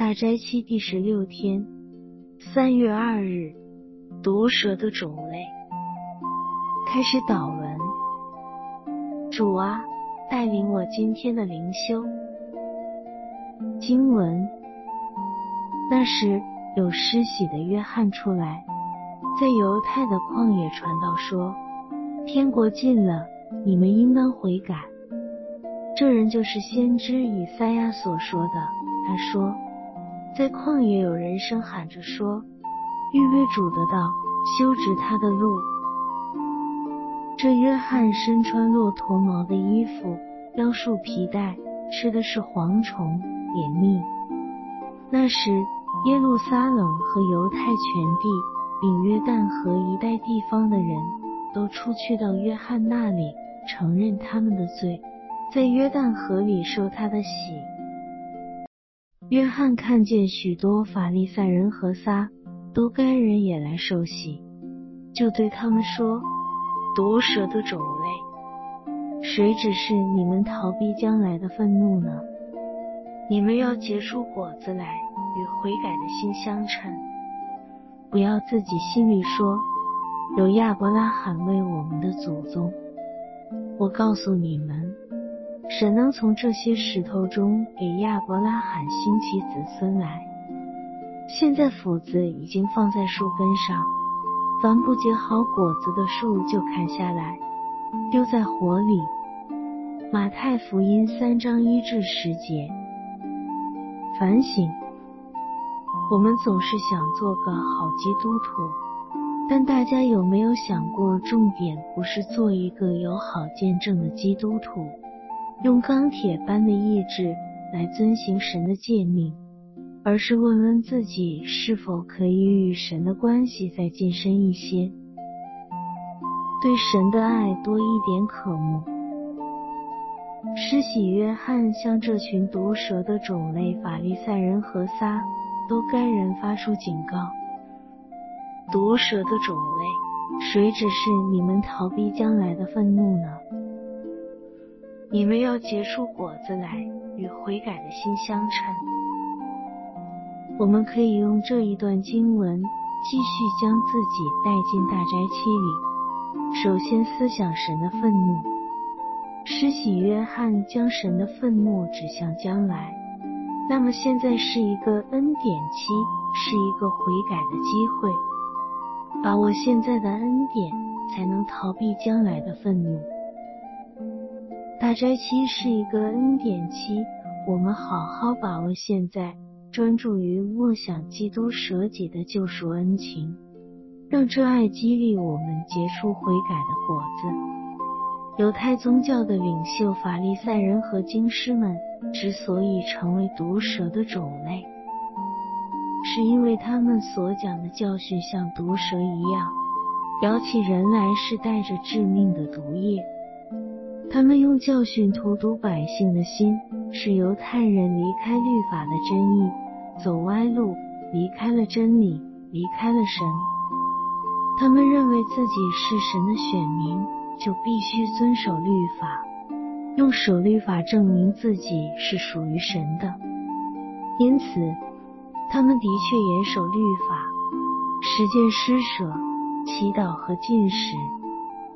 大斋期第十六天，三月二日，毒蛇的种类。开始祷文。主啊，带领我今天的灵修。经文。那时有施洗的约翰出来，在犹太的旷野传道说：天国近了，你们应当悔改。这人就是先知以赛亚所说的。他说。在旷野，有人声喊着说：“预备主的道，修直他的路。”这约翰身穿骆驼毛的衣服，腰束皮带，吃的是蝗虫、野蜜。那时，耶路撒冷和犹太全地，并约旦河一带地方的人都出去到约翰那里，承认他们的罪，在约旦河里受他的洗。约翰看见许多法利赛人和撒都该人也来受洗，就对他们说：“毒蛇的种类，谁指示你们逃避将来的愤怒呢？你们要结出果子来，与悔改的心相称。不要自己心里说，有亚伯拉罕为我们的祖宗。我告诉你们。”神能从这些石头中给亚伯拉罕兴起子孙来。现在斧子已经放在树根上，凡不结好果子的树就砍下来，丢在火里。马太福音三章一至十节。反省：我们总是想做个好基督徒，但大家有没有想过，重点不是做一个有好见证的基督徒？用钢铁般的意志来遵行神的诫命，而是问问自己是否可以与神的关系再近深一些，对神的爱多一点渴慕。施洗约翰向这群毒蛇的种类法利赛人和撒都该人发出警告：毒蛇的种类，谁指示你们逃避将来的愤怒呢？你们要结出果子来，与悔改的心相称。我们可以用这一段经文继续将自己带进大斋期里。首先思想神的愤怒，施洗约翰将神的愤怒指向将来，那么现在是一个恩典期，是一个悔改的机会。把握现在的恩典，才能逃避将来的愤怒。大斋期是一个恩典期，我们好好把握现在，专注于默想基督舍己的救赎恩情，让这爱激励我们结出悔改的果子。犹太宗教的领袖法利赛人和经师们之所以成为毒蛇的种类，是因为他们所讲的教训像毒蛇一样，咬起人来是带着致命的毒液。他们用教训荼毒百姓的心，使犹太人离开律法的真意，走歪路，离开了真理，离开了神。他们认为自己是神的选民，就必须遵守律法，用守律法证明自己是属于神的。因此，他们的确严守律法，实践施舍、祈祷和进食。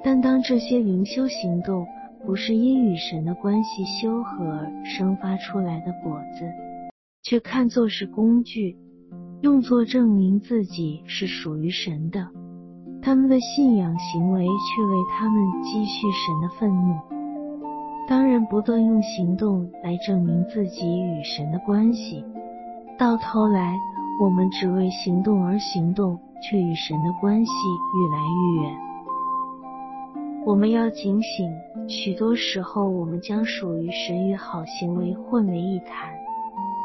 但当这些灵修行动，不是因与神的关系修和而生发出来的果子，却看作是工具，用作证明自己是属于神的。他们的信仰行为却为他们积蓄神的愤怒。当人不断用行动来证明自己与神的关系，到头来我们只为行动而行动，却与神的关系愈来愈远。我们要警醒，许多时候我们将属于神与好行为混为一谈，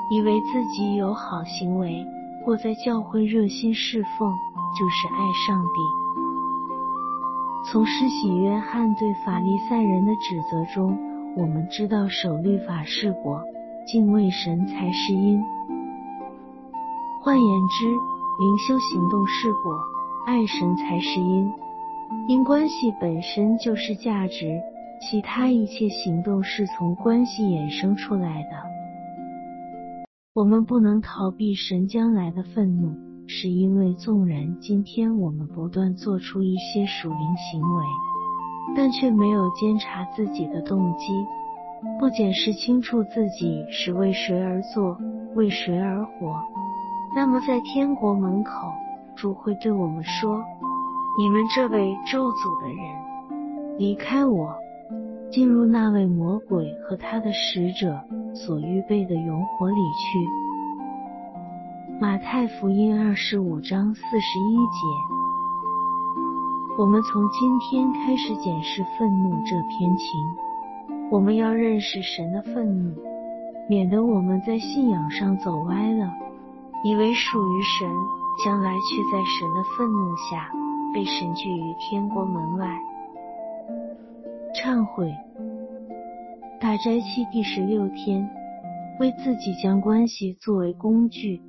以为自己有好行为或在教会热心侍奉就是爱上帝。从施洗约翰对法利赛人的指责中，我们知道守律法是果，敬畏神才是因。换言之，灵修行动是果，爱神才是因。因关系本身就是价值，其他一切行动是从关系衍生出来的。我们不能逃避神将来的愤怒，是因为纵然今天我们不断做出一些属灵行为，但却没有监察自己的动机，不检视清楚自己是为谁而做，为谁而活，那么在天国门口，主会对我们说：“你们这位咒诅的人，离开我，进入那位魔鬼和他的使者。”所预备的永火里去。马太福音二十五章四十一节。我们从今天开始检视愤怒这篇情，我们要认识神的愤怒，免得我们在信仰上走歪了，以为属于神，将来却在神的愤怒下被神拒于天国门外。忏悔。大斋期第十六天，为自己将关系作为工具，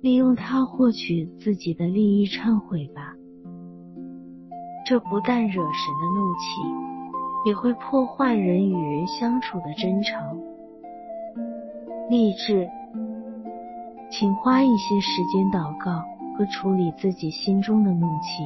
利用它获取自己的利益。忏悔吧，这不但惹神的怒气，也会破坏人与人相处的真诚。励志，请花一些时间祷告和处理自己心中的怒气。